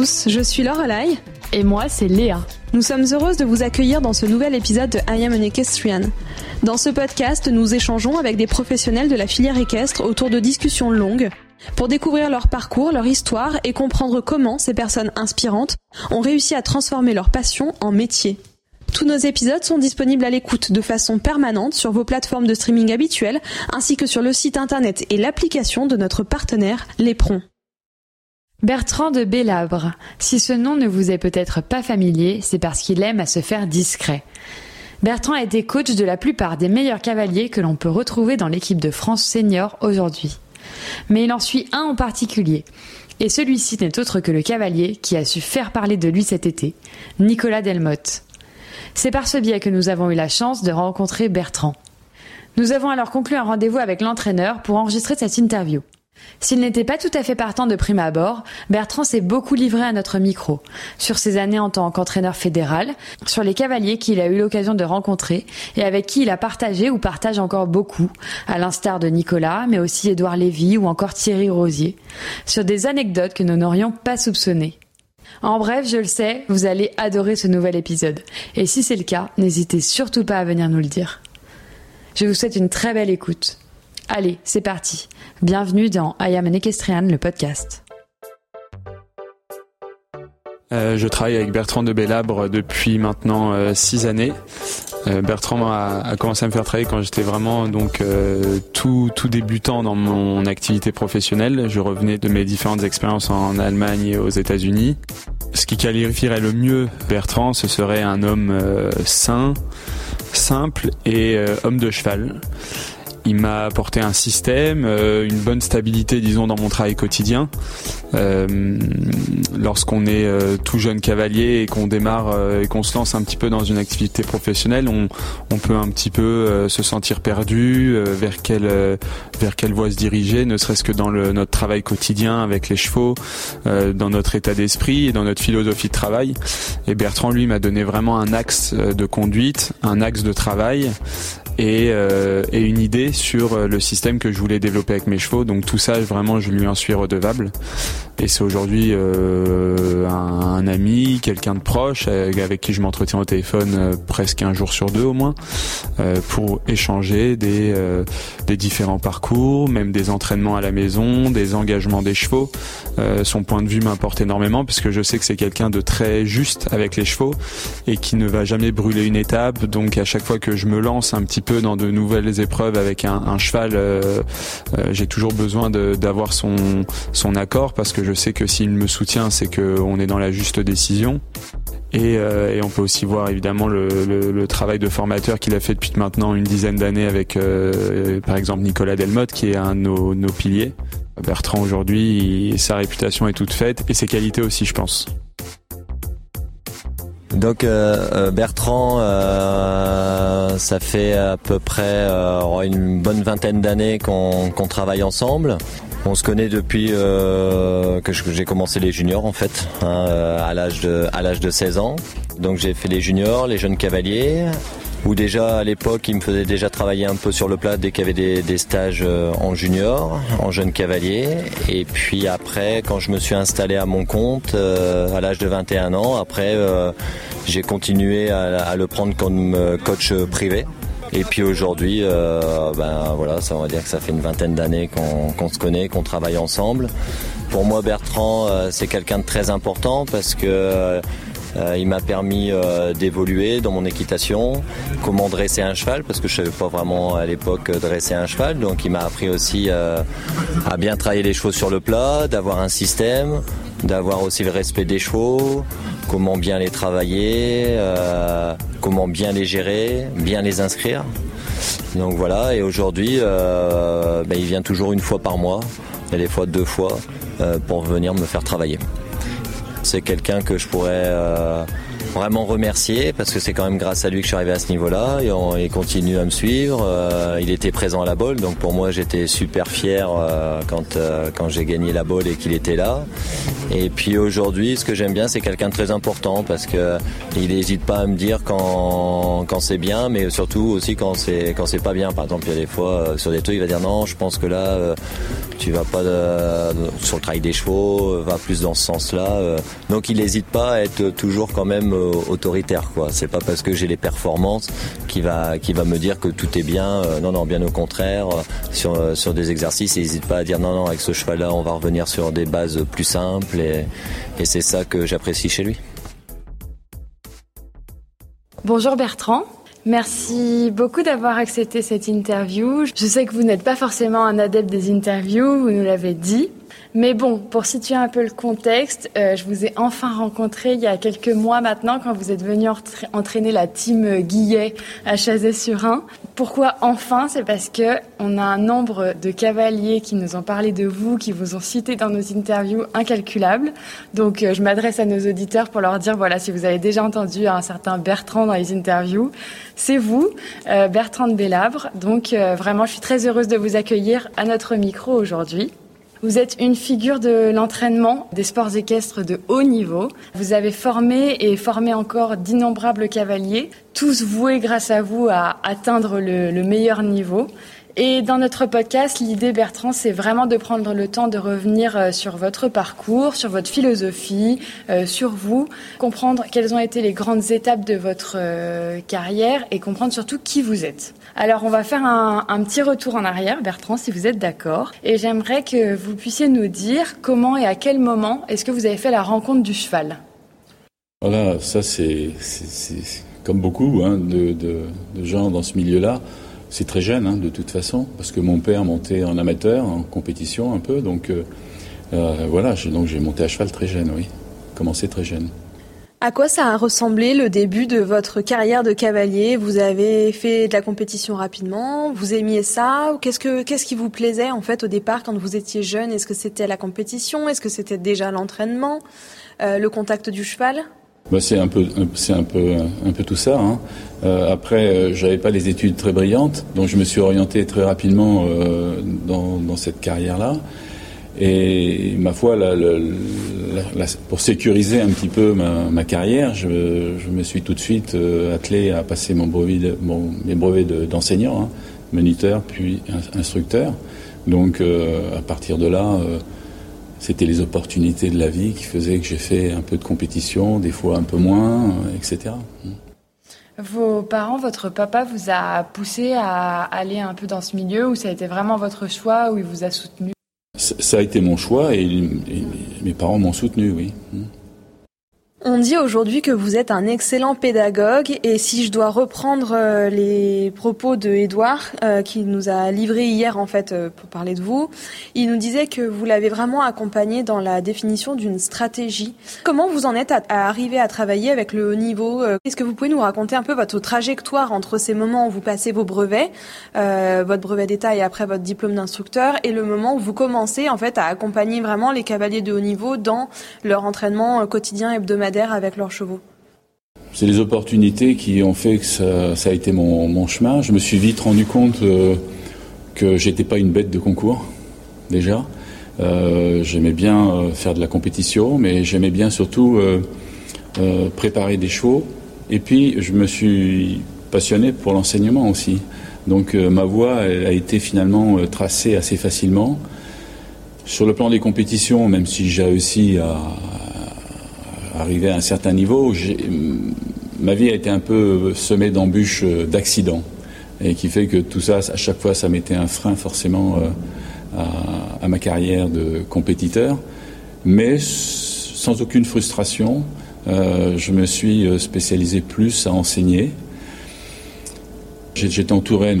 tous, je suis Laure Lai. Et moi, c'est Léa. Nous sommes heureuses de vous accueillir dans ce nouvel épisode de I Am an Equestrian. Dans ce podcast, nous échangeons avec des professionnels de la filière équestre autour de discussions longues pour découvrir leur parcours, leur histoire et comprendre comment ces personnes inspirantes ont réussi à transformer leur passion en métier. Tous nos épisodes sont disponibles à l'écoute de façon permanente sur vos plateformes de streaming habituelles ainsi que sur le site internet et l'application de notre partenaire Lépron. Bertrand de Bélabre. Si ce nom ne vous est peut-être pas familier, c'est parce qu'il aime à se faire discret. Bertrand a été coach de la plupart des meilleurs cavaliers que l'on peut retrouver dans l'équipe de France senior aujourd'hui. Mais il en suit un en particulier. Et celui-ci n'est autre que le cavalier qui a su faire parler de lui cet été, Nicolas Delmotte. C'est par ce biais que nous avons eu la chance de rencontrer Bertrand. Nous avons alors conclu un rendez-vous avec l'entraîneur pour enregistrer cette interview. S'il n'était pas tout à fait partant de prime abord, Bertrand s'est beaucoup livré à notre micro, sur ses années en tant qu'entraîneur fédéral, sur les cavaliers qu'il a eu l'occasion de rencontrer et avec qui il a partagé ou partage encore beaucoup, à l'instar de Nicolas, mais aussi Édouard Lévy ou encore Thierry Rosier, sur des anecdotes que nous n'aurions pas soupçonnées. En bref, je le sais, vous allez adorer ce nouvel épisode. Et si c'est le cas, n'hésitez surtout pas à venir nous le dire. Je vous souhaite une très belle écoute. Allez, c'est parti. Bienvenue dans I Am an Equestrian, le podcast. Euh, je travaille avec Bertrand de Bellabre depuis maintenant euh, six années. Euh, Bertrand a, commencé à me faire travailler quand j'étais vraiment donc tout, tout débutant dans mon activité professionnelle. Je revenais de mes différentes expériences en Allemagne et aux États-Unis. Ce qui qualifierait le mieux Bertrand, ce serait un homme sain, simple et homme de cheval. Il m'a apporté un système, euh, une bonne stabilité, disons, dans mon travail quotidien. Euh, lorsqu'on est euh, tout jeune cavalier et qu'on démarre et qu'on se lance un petit peu dans une activité professionnelle, on, peut un petit peu se sentir perdu vers quelle vers quelle voie se diriger, ne serait-ce que dans notre travail quotidien avec les chevaux, dans notre état d'esprit et dans notre philosophie de travail. Et Bertrand, lui, m'a donné vraiment un axe de conduite, un axe de travail et, euh, et, une idée sur euh, le système que je voulais développer avec mes chevaux. Donc tout ça, vraiment, je lui en suis redevable. Et c'est aujourd'hui euh, un, ami, quelqu'un de proche, avec qui je m'entretiens au téléphone presque un jour sur deux au moins, pour échanger des, des différents parcours, même des entraînements à la maison, des engagements des chevaux. son point de vue m'importe énormément parce que je sais que c'est quelqu'un de très juste avec les chevaux et qui ne va jamais brûler une étape. Donc à chaque fois que je me lance un petit peu dans de nouvelles épreuves avec un, cheval, euh, euh, j'ai toujours besoin d'avoir son, accord parce que je sais que s'il me soutient, c'est qu'on est dans la juste décision. Et, euh, on peut aussi voir évidemment le, travail de formateur qu'il a fait depuis maintenant une dizaine d'années avec par exemple Nicolas Delmotte qui est un de nos piliers. Bertrand aujourd'hui, sa réputation est toute faite et ses qualités aussi je pense. Donc euh, euh, Bertrand, euh, ça fait à peu près une bonne vingtaine d'années qu'on travaille ensemble. On se connaît depuis que j'ai commencé les juniors en fait, hein, à l'âge de à l'âge de 16 ans. Donc j'ai fait les juniors, les jeunes cavaliers où déjà à l'époque il me faisait déjà travailler un peu sur le plat dès qu'il y avait des, stages euh, en junior, en jeune cavalier. Et puis après, quand je me suis installé à mon compte euh, à l'âge de 21 ans, après euh, j'ai continué à, le prendre comme coach privé. Et puis aujourd'hui, ben voilà, ça on va dire que ça fait une vingtaine d'années qu'on se connaît, qu'on travaille ensemble. Pour moi, Bertrand, c'est quelqu'un de très important parce que euh, il m'a permis euh, d'évoluer dans mon équitation, comment dresser un cheval, parce que je savais pas vraiment à l'époque dresser un cheval. Donc il m'a appris aussi euh, à bien travailler les chevaux sur le plat, d'avoir un système, d'avoir aussi le respect des chevaux, comment bien les travailler, comment bien les gérer, bien les inscrire. Donc voilà, et aujourd'hui, ben, il vient toujours une fois par mois, et des fois deux fois, pour venir me faire travailler. C'est quelqu'un que je pourrais euh, vraiment remercier parce que c'est quand même grâce à lui que je suis arrivé à ce niveau-là. Et il continue à me suivre. Euh, il était présent à la bolle, donc pour moi j'étais super fier euh, quand euh, quand j'ai gagné la bolle et qu'il était là. Et puis aujourd'hui, ce que j'aime bien, c'est quelqu'un de très important parce que il n'hésite pas à me dire quand quand c'est bien, mais surtout aussi quand c'est quand c'est pas bien. Par exemple, il y a des fois sur des trucs, il va dire non, je pense que là tu vas pas sur le travail des chevaux, va plus dans ce sens-là. donc il n'hésite pas à être toujours quand même autoritaire quoi. C'est pas parce que j'ai les performances qui va qui va me dire que tout est bien. Euh, non non, bien au contraire. Euh, sur euh, sur des exercices, n'hésite pas à dire non non avec ce cheval là, on va revenir sur des bases plus simples et, et c'est ça que j'apprécie chez lui. Bonjour Bertrand. Merci beaucoup d'avoir accepté cette interview. Je sais que vous n'êtes pas forcément un adepte des interviews, vous nous l'avez dit. Mais bon, pour situer un peu le contexte, euh, je vous ai enfin rencontré il y a quelques mois maintenant quand vous êtes venu entraîner la team Guillet à Chazet-sur-Ain. Pourquoi enfin? C'est parce que on a un nombre de cavaliers qui nous ont parlé de vous, qui vous ont cité dans nos interviews incalculable. Donc euh, je m'adresse à nos auditeurs pour leur dire voilà, si vous avez déjà entendu un certain Bertrand dans les interviews, c'est vous, euh, Bertrand de Bellabre. Donc vraiment, je suis très heureuse de vous accueillir à notre micro aujourd'hui. Vous êtes une figure de l'entraînement des sports équestres de haut niveau. Vous avez formé et formé encore d'innombrables cavaliers, tous voués grâce à vous à atteindre le, le meilleur niveau. Et dans notre podcast, l'idée, Bertrand, c'est vraiment de prendre le temps de revenir euh, sur votre parcours, sur votre philosophie, euh, sur vous, comprendre quelles ont été les grandes étapes de votre euh, carrière et comprendre surtout qui vous êtes. Alors, on va faire un, petit retour en arrière, Bertrand, si vous êtes d'accord. Et j'aimerais que vous puissiez nous dire comment et à quel moment est-ce que vous avez fait la rencontre du cheval. Voilà, ça c'est comme beaucoup hein, de gens dans ce milieu-là. C'est très jeune, hein, de toute façon, parce que mon père montait en amateur, en compétition un peu, donc euh, euh, voilà, donc j'ai monté à cheval très jeune, oui, commencé très jeune. À quoi ça a ressemblé le début de votre carrière de cavalier? Vous avez fait de la compétition rapidement, vous aimiez ça Qu'est-ce que qu'est-ce qui vous plaisait en fait au départ quand vous étiez jeune? Est-ce que c'était la compétition? Est-ce que c'était déjà l'entraînement? Euh, Le contact du cheval? Bah, c'est un peu, c'est un peu, un peu tout ça. Hein. Euh, après, euh, j'avais pas les études très brillantes, donc je me suis orienté très rapidement euh, dans, dans, cette carrière-là. Et ma foi, la, la, la, pour sécuriser un petit peu ma, ma carrière, je, je, me suis tout de suite euh, attelé à passer mon brevet, mon, mes brevets d'enseignant, hein, moniteur puis instructeur. Donc, euh, à partir de là c'était les opportunités de la vie qui faisaient que j'ai fait un peu de compétition, des fois un peu moins, euh, etc. Vos parents, votre papa vous a poussé à aller un peu dans ce milieu ou ça a été vraiment votre choix ou il vous a soutenu? Ça a été mon choix et, et mes parents m'ont soutenu, oui. On dit aujourd'hui que vous êtes un excellent pédagogue et si je dois reprendre euh, les propos de Édouard euh, qui nous a livré hier en fait euh, pour parler de vous, il nous disait que vous l'avez vraiment accompagné dans la définition d'une stratégie. Comment vous en êtes à, arriver à travailler avec le haut niveau Est-ce que vous pouvez nous raconter un peu votre trajectoire entre ces moments où vous passez vos brevets, votre brevet d'État et après votre diplôme d'instructeur et le moment où vous commencez en fait à accompagner vraiment les cavaliers de haut niveau dans leur entraînement quotidien hebdomadaire? Avec leurs chevaux C'est les opportunités qui ont fait que ça, a été mon, chemin. Je me suis vite rendu compte euh, que j'étais pas une bête de concours, déjà. Euh, j'aimais bien euh, faire de la compétition, mais j'aimais bien surtout préparer des chevaux. Et puis, je me suis passionné pour l'enseignement aussi. Donc, ma voie a été finalement tracée assez facilement. Sur le plan des compétitions, même si j'ai réussi à, arrivé à un certain niveau, ma vie a été un peu semée d'embûches, euh, d'accidents, et qui fait que tout ça, à chaque fois, ça mettait un frein forcément euh, à, ma carrière de compétiteur, mais sans aucune frustration, euh, je me suis spécialisé plus à enseigner. J'étais entouré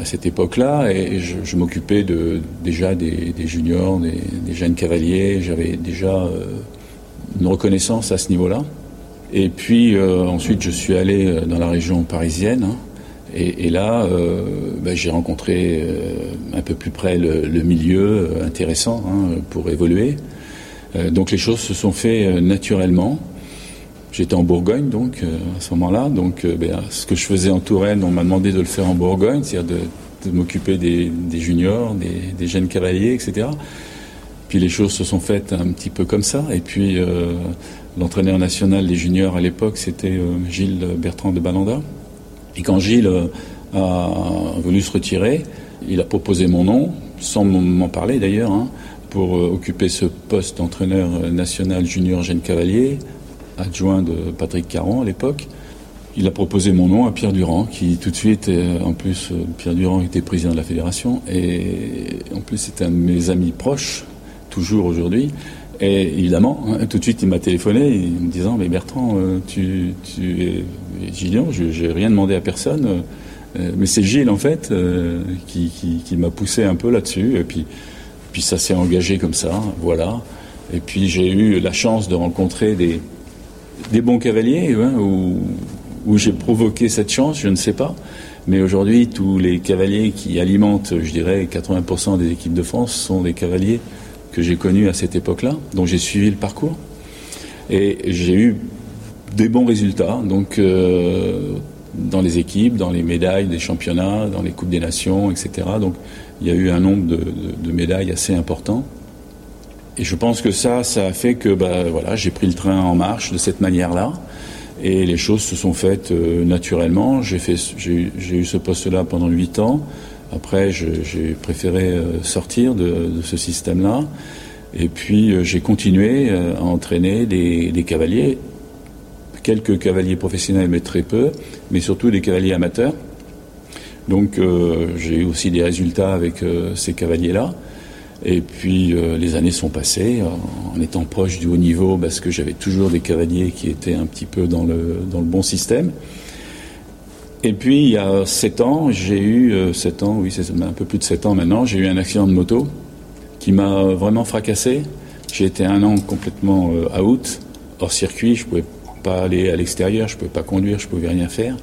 à cette époque-là et je, m'occupais de, déjà des, juniors, des, jeunes cavaliers. J'avais déjà une reconnaissance à ce niveau-là. Et puis euh, ensuite, je suis allé euh, dans la région parisienne. Hein, et, là, euh, ben, j'ai rencontré un peu plus près le, milieu intéressant hein, pour évoluer. donc les choses se sont faites naturellement. J'étais en Bourgogne donc à ce moment-là. Donc ben, ce que je faisais en Touraine, on m'a demandé de le faire en Bourgogne, c'est-à-dire de, m'occuper des, juniors, des, jeunes cavaliers, etc. Puis les choses se sont faites un petit peu comme ça. Et puis l'entraîneur national des juniors à l'époque, c'était Gilles Bertrand de Balanda. Et quand Gilles a voulu se retirer, il a proposé mon nom, sans m'en parler d'ailleurs, hein, pour euh, occuper ce poste d'entraîneur national junior jeune cavalier, adjoint de Patrick Caron à l'époque. Il a proposé mon nom à Pierre Durand, qui tout de suite, euh, en plus, euh, Pierre Durand était président de la fédération, et en plus c'était un de mes amis proches, toujours aujourd'hui. Et évidemment, hein, tout de suite, il m'a téléphoné en me disant Mais Bertrand, tu, tu es Gillian, je n'ai rien demandé à personne. Euh, mais c'est Gilles, en fait, euh, qui, m'a poussé un peu là-dessus. Et puis, ça s'est engagé comme ça, voilà. Et puis j'ai eu la chance de rencontrer des, bons cavaliers, hein, où j'ai provoqué cette chance, je ne sais pas. Mais aujourd'hui, tous les cavaliers qui alimentent, je dirais, 80% des équipes de France sont des cavaliers que j'ai connus à cette époque-là, dont j'ai suivi le parcours. Et j'ai eu des bons résultats. Donc, euh, dans les équipes, dans les médailles des championnats, dans les Coupes des Nations, etc. Donc il y a eu un nombre de, médailles assez important. Et je pense que ça, ça a fait que bah, voilà, j'ai pris le train en marche de cette manière-là. Et les choses se sont faites euh, naturellement. J'ai, eu ce poste-là pendant huit ans. Après, j'ai préféré euh, sortir de, ce système-là. Et puis, euh, j'ai continué à entraîner des, cavaliers quelques cavaliers professionnels, mais très peu, mais surtout des cavaliers amateurs. Donc euh, j'ai eu aussi des résultats avec euh, ces cavaliers-là. Et puis euh, les années sont passées en étant proche du haut niveau parce que j'avais toujours des cavaliers qui étaient un petit peu dans le, dans le bon système. Et puis il y a sept ans, j'ai eu sept ans, oui c'est un peu plus de sept ans maintenant, j'ai eu un accident de moto qui m'a vraiment fracassé. J'ai été un an complètement out, hors circuit, je pouvais pas aller à l'extérieur, je ne pouvais pas conduire, je ne pouvais rien faire.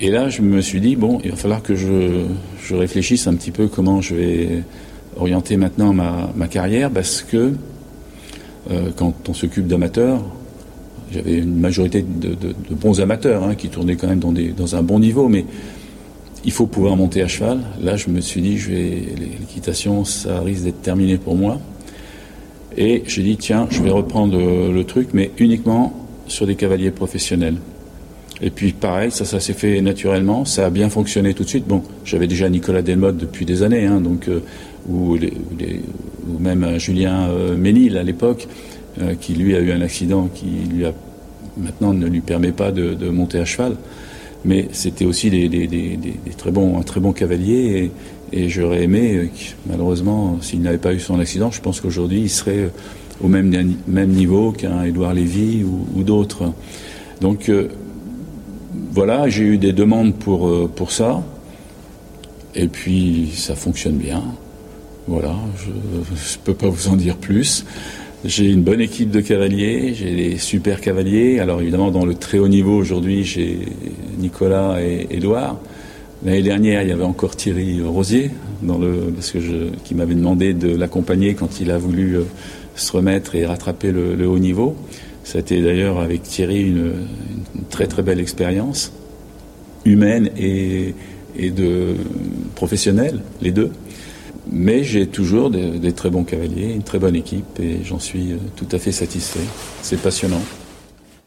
Et là, je me suis dit, bon, il va falloir que je, réfléchisse un petit peu comment je vais orienter maintenant ma, carrière, parce que euh, quand on s'occupe d'amateurs, j'avais une majorité de, bons amateurs hein, qui tournaient quand même dans, un bon niveau, mais il faut pouvoir monter à cheval. Là, je me suis dit, l'équitation, ça risque d'être terminé pour moi. Et j'ai dit, tiens, je vais reprendre le truc, mais uniquement sur des cavaliers professionnels. Et puis pareil, ça, s'est fait naturellement, ça a bien fonctionné tout de suite. Bon, j'avais déjà Nicolas Delmotte depuis des années, hein, donc, euh, ou, même Julien euh, Ménil à l'époque, euh, qui lui a eu un accident qui lui a maintenant ne lui permet pas de, monter à cheval. Mais c'était aussi des, très bons, un très bon cavalier et, j'aurais aimé, malheureusement, s'il n'avait pas eu son accident, je pense qu'aujourd'hui il serait au même, même niveau qu'un Édouard Lévy ou, d'autres. Donc euh, voilà, j'ai eu des demandes pour, euh, pour ça. Et puis ça fonctionne bien. Voilà, je ne peux pas vous en dire plus. J'ai une bonne équipe de cavaliers, j'ai des super cavaliers. Alors évidemment, dans le très haut niveau aujourd'hui, j'ai Nicolas et Édouard. L'année dernière, il y avait encore Thierry Rosier, dans le, parce que qui m'avait demandé de l'accompagner quand il a voulu euh, se remettre et rattraper le, haut niveau. Ça a été d'ailleurs avec Thierry une, très très belle expérience, humaine et, et de professionnelle, les deux. Mais j'ai toujours des, des, très bons cavaliers, une très bonne équipe et j'en suis euh, tout à fait satisfait. C'est passionnant.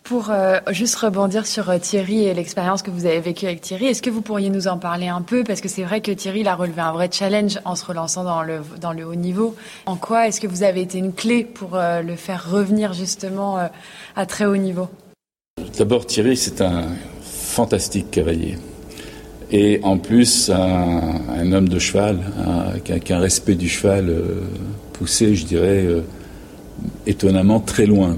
Pour euh, juste rebondir sur euh, Thierry et l'expérience que vous avez vécue avec Thierry, est-ce que vous pourriez nous en parler un peu? Parce que c'est vrai que Thierry il a relevé un vrai challenge en se relançant dans le, dans le haut niveau. En quoi est-ce que vous avez été une clé pour euh, le faire revenir justement à très haut niveau? D'abord, Thierry, c'est un fantastique cavalier. Et en plus, un, homme de cheval, avec un respect du cheval poussé, je dirais, étonnamment très loin.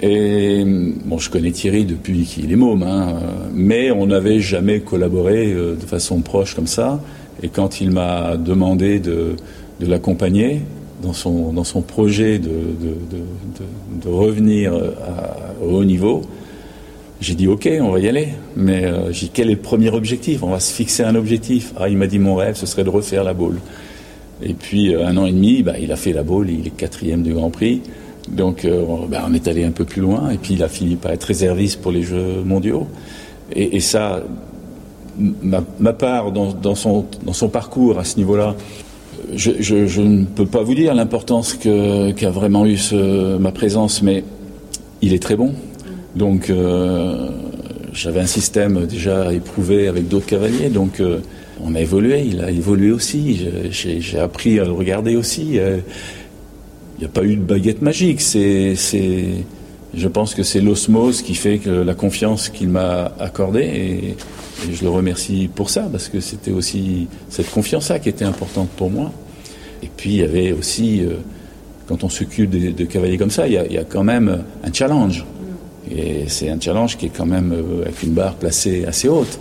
Et bon, je connais Thierry depuis qu'il est môme, hein, mais on n'avait jamais collaboré euh, de façon proche comme ça. Et quand il m'a demandé de, l'accompagner dans son, projet de, revenir au haut niveau, j'ai dit ok, on va y aller. Mais euh, j'ai quel est le premier objectif? On va se fixer un objectif. Ah, il m'a dit mon rêve, ce serait de refaire la boule. Et puis euh, un an et demi, bah, il a fait la boule, il est quatrième du Grand Prix. Donc ben, on est allé un peu plus loin et puis il a fini par être réserviste pour les Jeux mondiaux. Et, ça, ma, part dans son parcours à ce niveau-là, je, ne peux pas vous dire l'importance qu'a vraiment eu ma présence, mais il est très bon. Donc euh, j'avais un système déjà éprouvé avec d'autres cavaliers, donc euh, on a évolué, il a évolué aussi, j'ai appris à le regarder aussi. Euh, il n'y a pas eu de baguette magique, c'est, je pense que c'est l'osmose qui fait la confiance qu'il m'a accordée et, je le remercie pour ça parce que c'était aussi cette confiance-là qui était importante pour moi. Et puis il y avait aussi, quand on s'occupe de, cavaliers comme ça, il y, a, quand même un challenge. Et c'est un challenge qui est quand même euh, avec une barre placée assez haute.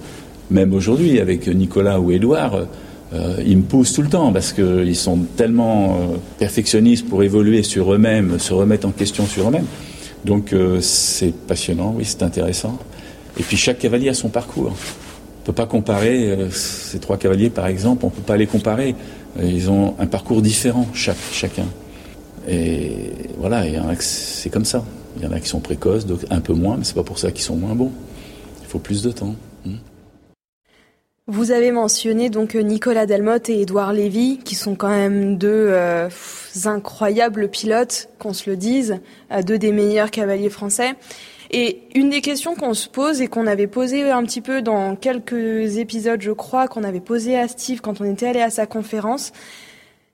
Même aujourd'hui, avec Nicolas ou Édouard, euh, ils me poussent tout le temps parce qu'ils sont tellement euh, perfectionnistes pour évoluer sur eux-mêmes, se remettre en question sur eux-mêmes. Donc c'est passionnant, oui, c'est intéressant. Et puis chaque cavalier a son parcours. On ne peut pas comparer ces trois cavaliers, par exemple, on ne peut pas les comparer. Ils ont un parcours différent, chaque, chacun. Et voilà, c'est comme ça. Il y en a qui sont précoces, donc un peu moins, mais c'est pas pour ça qu'ils sont moins bons. Il faut plus de temps. Hmm. Vous avez mentionné donc Nicolas Delmotte et Édouard Lévy, qui sont quand même deux euh, incroyables pilotes, qu'on se le dise, euh, deux des meilleurs cavaliers français. Et une des questions qu'on se pose et qu'on avait posé un petit peu dans quelques épisodes, je crois, qu'on avait posé à Steve quand on était allé à sa conférence,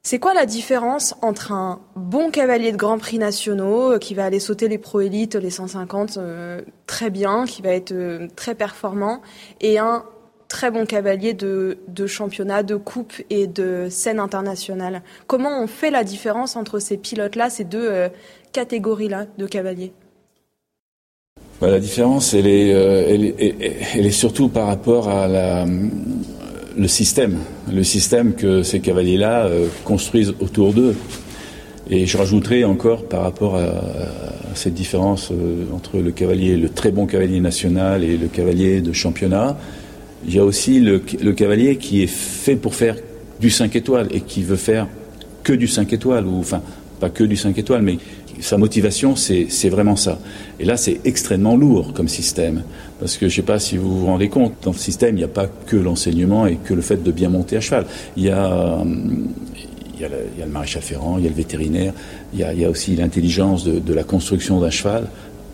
c'est quoi la différence entre un bon cavalier de Grand Prix nationaux euh, qui va aller sauter les pro élites, les 150 euh, très bien, qui va être euh, très performant, et un très bon cavalier de, championnat, de coupe et de scène internationale? Comment on fait la différence entre ces pilotes-là, ces deux catégories-là de cavaliers? Bah, La différence, elle est surtout par rapport à la le système, le système que ces cavaliers-là euh, construisent autour d'eux. Et je rajouterai encore par rapport à, cette différence euh, entre le cavalier, le très bon cavalier national et le cavalier de championnat, il y a aussi le, cavalier qui est fait pour faire du 5 étoiles et qui veut faire que du 5 étoiles, ou enfin pas que du 5 étoiles, mais sa motivation, c'est vraiment ça. Et là, c'est extrêmement lourd comme système. Parce que je ne sais pas si vous vous rendez compte, dans le système, il n'y a pas que l'enseignement et que le fait de bien monter à cheval. Il y a, a, le, maréchal ferrant, il y a le vétérinaire, il y a, aussi l'intelligence de, la construction d'un cheval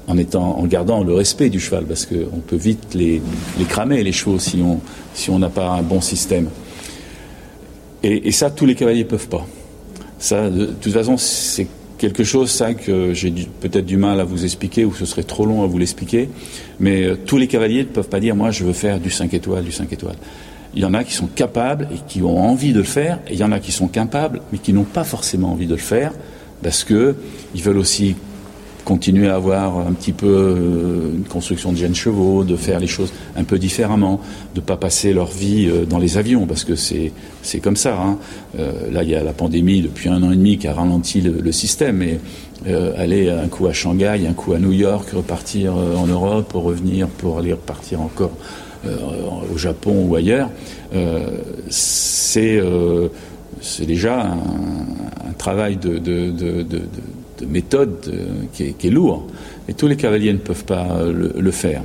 en, étant, en gardant le respect du cheval, parce qu'on peut vite les, cramer, les chevaux, si on si n'a pas un bon système. Et, et ça, tous les cavaliers ne peuvent pas. Ça, de toute façon, c'est quelque chose, ça, que j'ai peut-être du mal à vous expliquer, ou ce serait trop long à vous l'expliquer, mais euh, tous les cavaliers ne peuvent pas dire, moi, je veux faire du 5 étoiles, du 5 étoiles. Il y en a qui sont capables et qui ont envie de le faire, et il y en a qui sont capables, mais qui n'ont pas forcément envie de le faire, parce que ils veulent aussi continuer à avoir un petit peu euh, une construction de jeunes chevaux, de faire les choses un peu différemment, de ne pas passer leur vie euh, dans les avions, parce que c'est comme ça. Hein. Euh, là, il y a la pandémie depuis un an et demi qui a ralenti le, système, et aller un coup à Shanghai, un coup à New York, repartir en Europe, pour revenir, pour aller repartir encore au Japon ou ailleurs, c'est déjà un, travail de, de de méthode euh, qui, est, lourd. Et tous les cavaliers ne peuvent pas le, faire.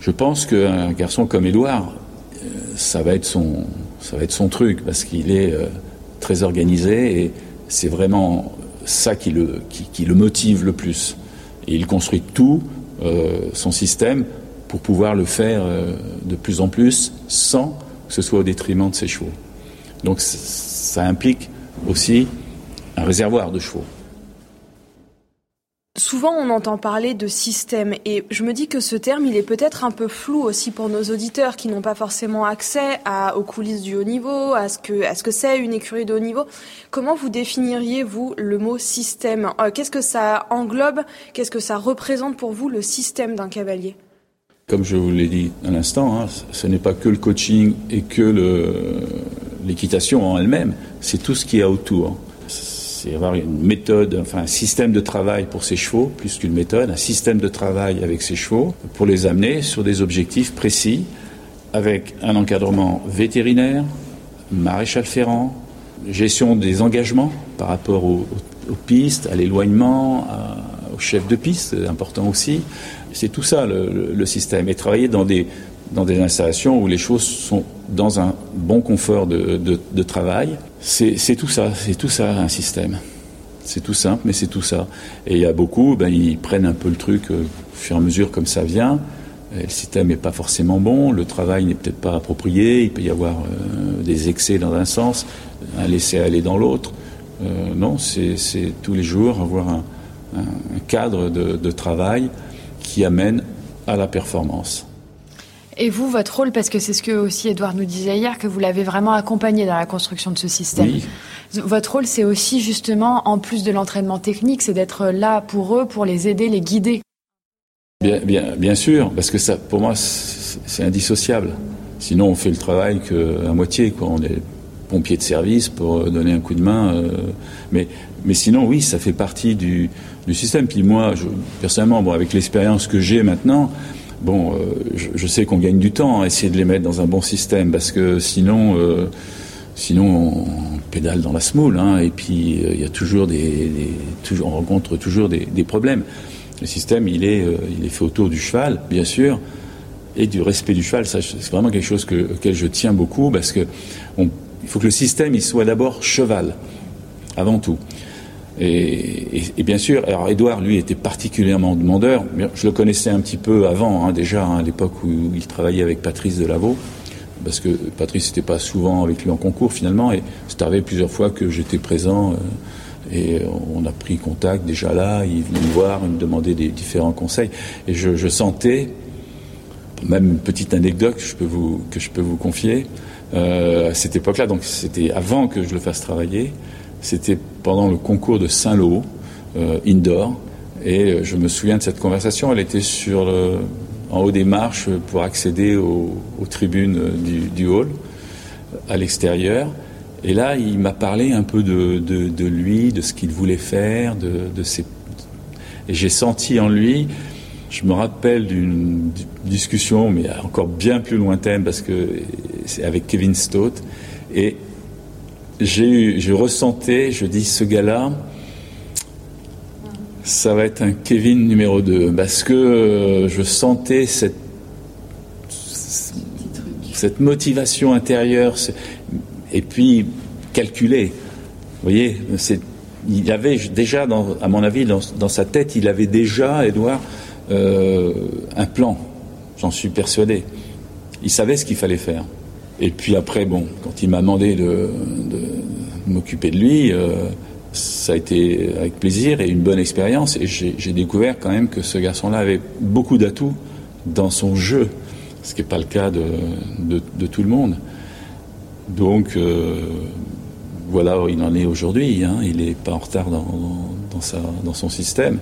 Je pense qu'un garçon comme Édouard, euh, ça va être son, ça va être son truc parce qu'il est euh, très organisé et c'est vraiment ça qui le, qui, le motive le plus. Et il construit tout son système pour pouvoir le faire de plus en plus sans que ce soit au détriment de ses chevaux. Donc ça implique aussi un réservoir de chevaux. Souvent, on entend parler de système. Et je me dis que ce terme, il est peut-être un peu flou aussi pour nos auditeurs qui n'ont pas forcément accès aux coulisses du haut niveau, à ce que, à ce que c'est une écurie de haut niveau. Comment vous définiriez, vous, le mot système? Euh, Qu'est-ce que ça englobe? Qu'est-ce que ça représente pour vous, le système d'un cavalier? Comme je vous l'ai dit à l'instant, hein, ce n'est pas que le coaching et que l'équitation en elle-même, c'est tout ce qui est autour c'est avoir une méthode, enfin un système de travail pour ses chevaux, plus qu'une méthode, un système de travail avec ses chevaux pour les amener sur des objectifs précis, avec un encadrement vétérinaire, maréchal ferrant, gestion des engagements par rapport aux, pistes, à l'éloignement, au chef de piste, important aussi. C'est tout ça le, système. Et travailler dans des, dans des installations où les choses sont dans un bon confort de, travail, c'est tout ça, c'est tout ça un système. C'est tout simple, mais c'est tout ça. Et il y a beaucoup, ben, ils prennent un peu le truc euh, au fur et à mesure comme ça vient. le système n'est pas forcément bon, le travail n'est peut-être pas approprié, il peut y avoir euh, des excès dans un sens, un laisser aller dans l'autre. Euh, non, c'est tous les jours avoir un, cadre de, travail qui amène à la performance. Et vous, votre rôle, parce que c'est ce que aussi Edouard nous disait hier, que vous l'avez vraiment accompagné dans la construction de ce système. Votre rôle, c'est aussi justement, en plus de l'entraînement technique, c'est d'être là pour eux, pour les aider, les guider. Bien, bien, bien sûr, parce que ça, pour moi, c'est indissociable. Sinon, on fait le travail qu'à moitié. Quoi. On est pompier de service pour donner un coup de main. Euh, mais, mais sinon, oui, ça fait partie du, du système. Puis moi, je, personnellement, bon, avec l'expérience que j'ai maintenant, bon, euh, je, sais qu'on gagne du temps à essayer de les mettre dans un bon système, parce que sinon, euh, sinon on pédale dans la smoule, hein, et puis il y a toujours des, toujours, on rencontre toujours des, problèmes. Le système, il est, il est fait autour du cheval, bien sûr, et du respect du cheval. Ça, c'est vraiment quelque chose que, auquel je tiens beaucoup, parce que il faut que le système il soit d'abord cheval, avant tout. Et, bien sûr, alors Edouard, lui, était particulièrement demandeur. Je le connaissais un petit peu avant, hein, déjà, hein, à l'époque où il travaillait avec Patrice Delaveau, parce que Patrice n'était pas souvent avec lui en concours finalement, et c'est arrivé plusieurs fois que j'étais présent. Euh, et on a pris contact déjà là, il venait me voir, il me demandait des différents conseils. Et je, sentais, même une petite anecdote que je peux vous, que je peux vous confier, euh, à cette époque-là, donc c'était avant que je le fasse travailler, c'était pendant le concours de Saint-Lô, euh, indoor, et euh, je me souviens de cette conversation, elle était sur en haut des marches pour accéder aux, tribunes du, hall, à l'extérieur. Et là, il m'a parlé un peu de, de, lui, de ce qu'il voulait faire, de, de ses... Et j'ai senti en lui je me rappelle d'une discussion, mais encore bien plus lointaine, parce que c'est avec Kevin Stott. Et j'ai je ressentais, je dis, ce gars-là, ça va être un Kevin numéro 2, parce que euh, je sentais cette, cette motivation intérieure, et puis calculée. Vous voyez, il avait déjà, à mon avis, dans, dans, sa tête, il avait déjà, Edouard, euh, un plan, j'en suis persuadé. Il savait ce qu'il fallait faire. Et puis après, bon, quand il m'a demandé de, m'occuper de lui, euh, ça a été avec plaisir et une bonne expérience. Et j'ai découvert quand même que ce garçon-là avait beaucoup d'atouts dans son jeu, ce qui n'est pas le cas de, tout le monde. Donc euh, voilà où il en est aujourd'hui. Hein. Il n'est pas en retard dans, dans son système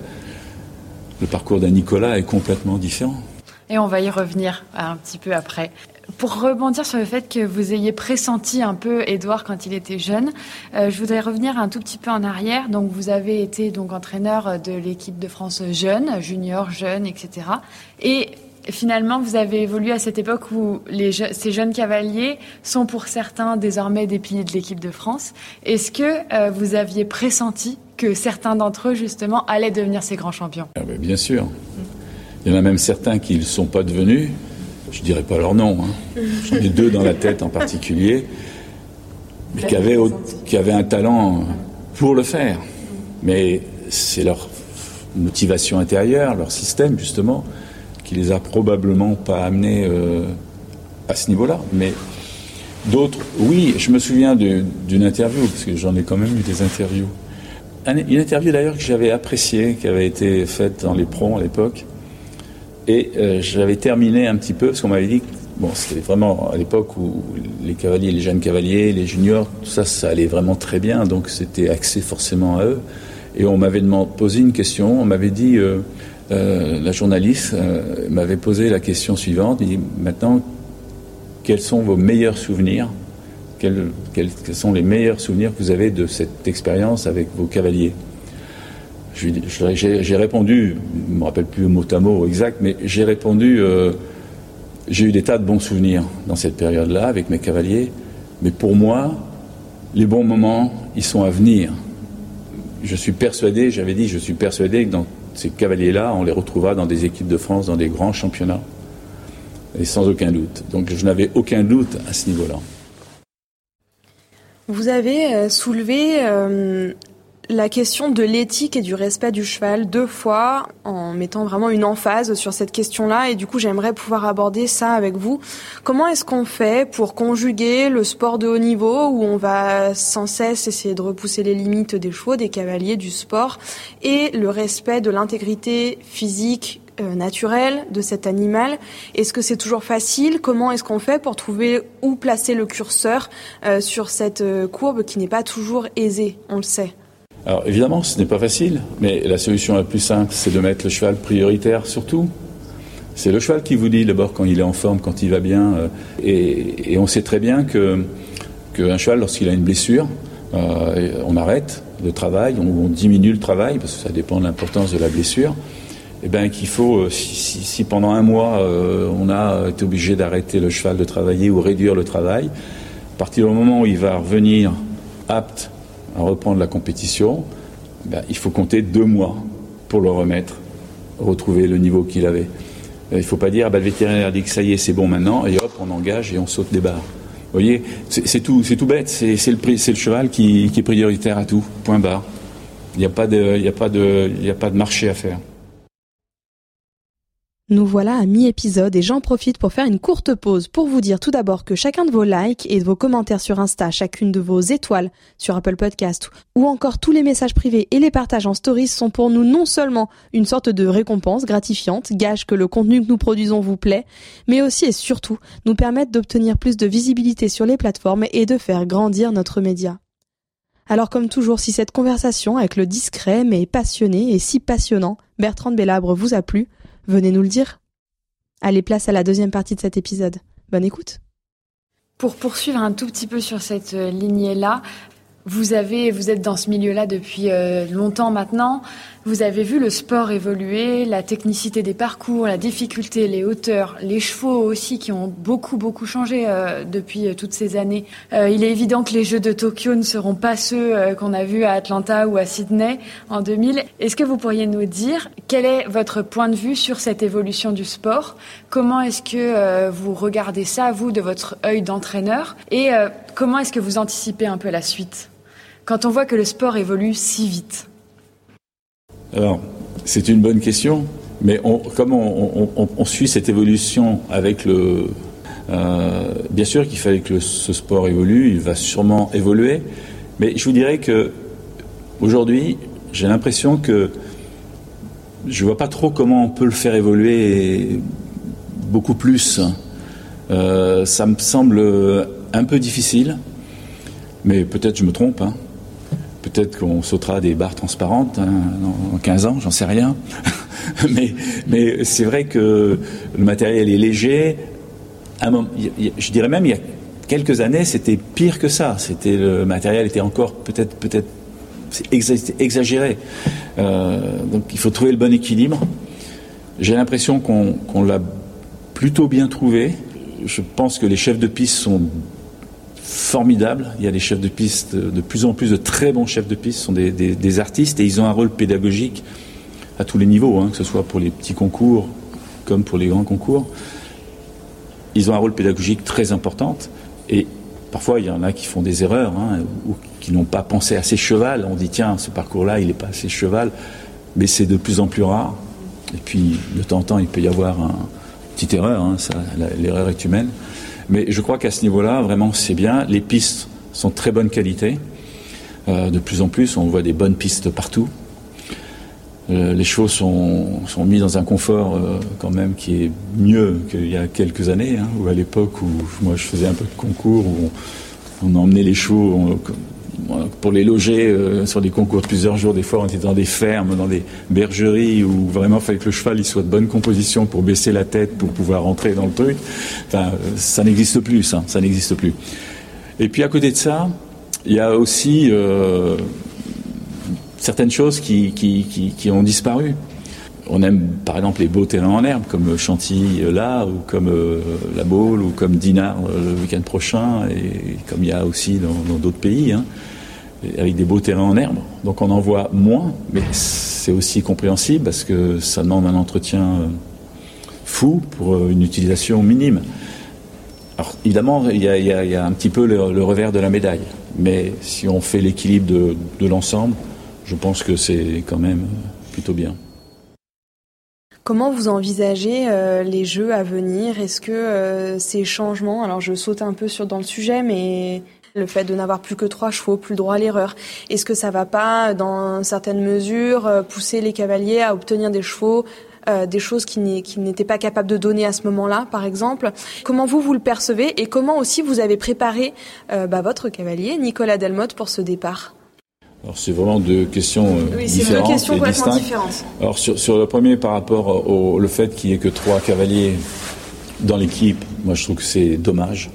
le parcours d'un Nicolas est complètement différent. Et on va y revenir un petit peu après. Pour rebondir sur le fait que vous ayez pressenti un peu Edouard quand il était jeune, euh, je voudrais revenir un tout petit peu en arrière. Donc, vous avez été donc entraîneur de l'équipe de France jeune, junior, jeune, etc. Et finalement, vous avez évolué à cette époque où ces jeunes cavaliers sont pour certains désormais des piliers de l'équipe de France. Est-ce que euh, vous aviez pressenti que certains d'entre eux, justement, allaient devenir ces grands champions? Ah ben, Bien sûr. Il y en a même certains qui ne sont pas devenus. Je ne dirais pas leur nom. Hein. J'en ai deux dans la tête en particulier, mais qui avaient, qui avaient un talent pour le faire. Mais c'est leur motivation intérieure, leur système, justement, qui les a probablement pas amenés euh, à ce niveau-là. Mais d'autres, oui, je me souviens d'une interview, parce que j'en ai quand même eu des interviews une interview d'ailleurs que j'avais appréciée, qui avait été faite dans les pros à l'époque. Et euh, j'avais terminé un petit peu, parce qu'on m'avait dit, bon, c'était vraiment à l'époque où les cavaliers, les jeunes cavaliers, les juniors, tout ça, ça allait vraiment très bien, donc c'était axé forcément à eux. Et on m'avait posé une question, on m'avait dit, euh, euh, la journaliste m'avait posé la question suivante, dit, maintenant, quels sont vos meilleurs souvenirs? Quels, sont les meilleurs souvenirs que vous avez de cette expérience avec vos cavaliers? J'ai répondu, je ne me rappelle plus mot à mot exact, mais j'ai répondu, euh, j'ai eu des tas de bons souvenirs dans cette période-là avec mes cavaliers, mais pour moi, les bons moments, ils sont à venir. Je suis persuadé, j'avais dit, je suis persuadé que dans ces cavaliers-là, on les retrouvera dans des équipes de France, dans des grands championnats. Et sans aucun doute. Donc je n'avais aucun doute à ce niveau-là. Vous avez euh, soulevé euh, la question de l'éthique et du respect du cheval deux fois en mettant vraiment une emphase sur cette question-là. Et du coup j'aimerais pouvoir aborder ça avec vous. Comment est-ce qu'on fait pour conjuguer le sport de haut niveau où on va sans cesse essayer de repousser les limites des chevaux, des cavaliers, du sport et le respect de l'intégrité physique euh, naturelle de cet animal? Est-ce que c'est toujours facile? Comment est-ce qu'on fait pour trouver où placer le curseur euh, sur cette euh, courbe qui n'est pas toujours aisée, on le sait alors évidemment, ce n'est pas facile, mais la solution la plus simple, c'est de mettre le cheval prioritaire surtout. C'est le cheval qui vous dit d'abord quand il est en forme, quand il va bien. Euh, et, on sait très bien que qu'un cheval, lorsqu'il a une blessure, euh, on arrête le travail, on, diminue le travail, parce que ça dépend de l'importance de la blessure. Et bien qu'il faut, euh, si, si, pendant un mois on a été obligé d'arrêter le cheval de travailler ou réduire le travail, à partir du moment où il va revenir apte à reprendre la compétition, ben, il faut compter deux mois pour le remettre, retrouver le niveau qu'il avait. Il ne faut pas dire, ben, le vétérinaire dit que ça y est, c'est bon maintenant, et hop, on engage et on saute des barres. Vous voyez, c'est tout, tout bête, c'est le, le, cheval qui, est prioritaire à tout, point barre. Il n'y a, a pas de marché à faire. Nous voilà à mi-épisode et j'en profite pour faire une courte pause pour vous dire tout d'abord que chacun de vos likes et de vos commentaires sur Insta, chacune de vos étoiles sur Apple Podcast ou encore tous les messages privés et les partages en stories sont pour nous non seulement une sorte de récompense gratifiante, gage que le contenu que nous produisons vous plaît, mais aussi et surtout nous permettent d'obtenir plus de visibilité sur les plateformes et de faire grandir notre média. Alors comme toujours, si cette conversation avec le discret mais passionné et si passionnant Bertrand Bellabre vous a plu, Venez nous le dire. Allez, place à la deuxième partie de cet épisode. Bonne écoute. Pour poursuivre un tout petit peu sur cette euh, lignée-là, vous avez, vous êtes dans ce milieu-là depuis euh, longtemps maintenant. Vous avez vu le sport évoluer, la technicité des parcours, la difficulté, les hauteurs, les chevaux aussi qui ont beaucoup beaucoup changé euh, depuis toutes ces années. il est évident que les Jeux de Tokyo ne seront pas ceux qu'on a vus à Atlanta ou à Sydney en 2000. Est-ce que vous pourriez nous dire quel est votre point de vue sur cette évolution du sport? Comment est-ce que vous regardez ça vous de votre œil d'entraîneur? Et comment est-ce que vous anticipez un peu la suite? Quand on voit que le sport évolue si vite Alors, c'est une bonne question, mais on, comme on, suit cette évolution avec le... Euh, bien sûr qu'il fallait que ce sport évolue, il va sûrement évoluer, mais je vous dirais que aujourd'hui, j'ai l'impression que je ne vois pas trop comment on peut le faire évoluer beaucoup plus. Euh, ça me semble un peu difficile, mais peut-être je me trompe. Hein. Peut-être qu'on sautera des barres transparentes hein, en 15 ans, j'en sais rien. mais, c'est vrai que le matériel est léger. je dirais même, il y a quelques années, c'était pire que ça. C'était le matériel était encore peut-être peut-être exagéré. Euh, donc il faut trouver le bon équilibre. J'ai l'impression qu'on l'a plutôt bien trouvé. Je pense que les chefs de piste sont formidable. Il y a des chefs de piste, de plus en plus de très bons chefs de piste, sont des, artistes et ils ont un rôle pédagogique à tous les niveaux, hein, que ce soit pour les petits concours comme pour les grands concours. Ils ont un rôle pédagogique très important et parfois il y en a qui font des erreurs hein, ou qui n'ont pas pensé assez cheval. On dit tiens, ce parcours-là, il n'est pas assez cheval, mais c'est de plus en plus rare. Et puis de temps en temps, il peut y avoir une petite erreur, hein, l'erreur est humaine. Mais je crois qu'à ce niveau-là, vraiment, c'est bien. Les pistes sont de très bonne qualité. Euh, de plus en plus, on voit des bonnes pistes partout. Euh, les chevaux sont, mis dans un confort euh, quand même qui est mieux qu'il y a quelques années, hein, ou à l'époque où moi je faisais un peu de concours, où on, emmenait les chevaux, pour les loger euh, sur des concours de plusieurs jours. Des fois, on était dans des fermes, dans des bergeries où vraiment il fallait que le cheval il soit de bonne composition pour baisser la tête, pour pouvoir rentrer dans le truc. Enfin, ça n'existe plus, ça. Ça n'existe plus. Et puis à côté de ça, il y a aussi euh, certaines choses qui, qui, qui, ont disparu. On aime par exemple les beaux terrains en herbe, comme Chantilly euh, là, ou comme La Baule, ou comme Dinard le week-end prochain, et comme il y a aussi dans d'autres pays. Hein. avec des beaux terrains en herbe. Donc on en voit moins, mais c'est aussi compréhensible parce que ça demande un entretien euh, fou pour euh, une utilisation minime. Alors évidemment, il y a, un petit peu le, revers de la médaille, mais si on fait l'équilibre de, l'ensemble, je pense que c'est quand même plutôt bien. Comment vous envisagez euh, les jeux à venir? Est-ce que ces changements, alors je saute un peu sur dans le sujet, mais le fait de n'avoir plus que trois chevaux, plus le droit à l'erreur. Est-ce que ça va pas, dans certaines mesures, euh, pousser les cavaliers à obtenir des chevaux euh, des choses qu'ils n'étaient pas capables de donner à ce moment-là, par exemple? Comment vous, vous le percevez? Et comment aussi vous avez préparé euh, bah, votre cavalier, Nicolas Delmotte, pour ce départ? Alors c'est vraiment deux questions euh, oui, c'est deux questions complètement différentes. Alors sur, sur, le premier, par rapport au le fait qu'il n'y ait que trois cavaliers dans l'équipe, moi je trouve que c'est dommage.